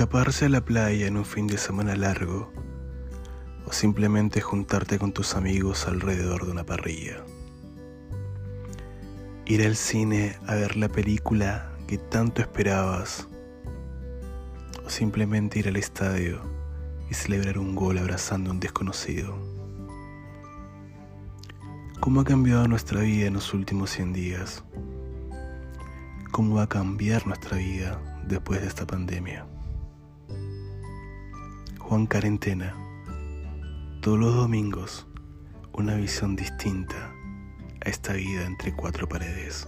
Escaparse a la playa en un fin de semana largo o simplemente juntarte con tus amigos alrededor de una parrilla. Ir al cine a ver la película que tanto esperabas o simplemente ir al estadio y celebrar un gol abrazando a un desconocido. ¿Cómo ha cambiado nuestra vida en los últimos 100 días? ¿Cómo va a cambiar nuestra vida después de esta pandemia? Juan Carentena, todos los domingos, una visión distinta a esta vida entre cuatro paredes.